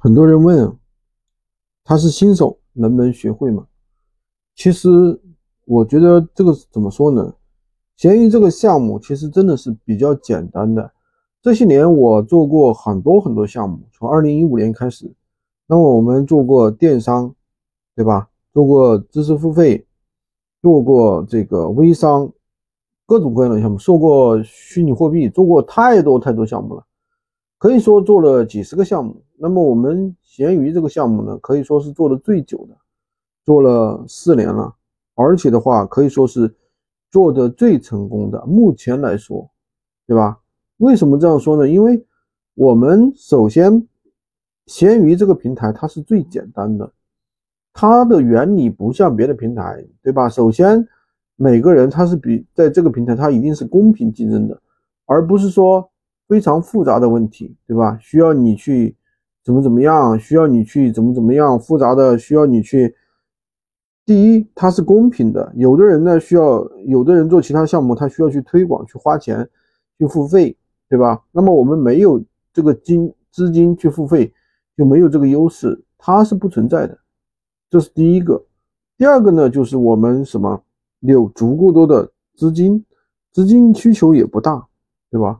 很多人问，他是新手能不能学会吗？其实我觉得这个怎么说呢？闲鱼这个项目其实真的是比较简单的。这些年我做过很多很多项目，从二零一五年开始，那么我们做过电商，对吧？做过知识付费，做过这个微商，各种各样的项目，做过虚拟货币，做过太多太多项目了。可以说做了几十个项目，那么我们闲鱼这个项目呢，可以说是做的最久的，做了四年了，而且的话可以说是做的最成功的。目前来说，对吧？为什么这样说呢？因为我们首先，闲鱼这个平台它是最简单的，它的原理不像别的平台，对吧？首先，每个人他是比在这个平台，他一定是公平竞争的，而不是说。非常复杂的问题，对吧？需要你去怎么怎么样？需要你去怎么怎么样？复杂的需要你去。第一，它是公平的。有的人呢需要，有的人做其他项目，他需要去推广、去花钱、去付费，对吧？那么我们没有这个金资金去付费，就没有这个优势，它是不存在的。这是第一个。第二个呢，就是我们什么有足够多的资金，资金需求也不大，对吧？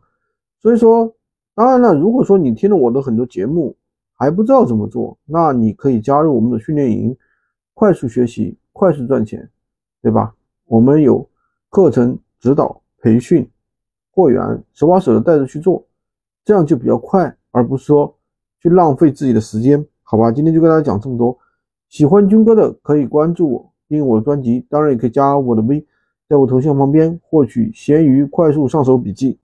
所以说，当然了，如果说你听了我的很多节目还不知道怎么做，那你可以加入我们的训练营，快速学习，快速赚钱，对吧？我们有课程指导、培训、货源，手把手的带着去做，这样就比较快，而不是说去浪费自己的时间，好吧？今天就跟大家讲这么多，喜欢军哥的可以关注我，订阅我的专辑，当然也可以加我的微，在我头像旁边获取闲鱼快速上手笔记。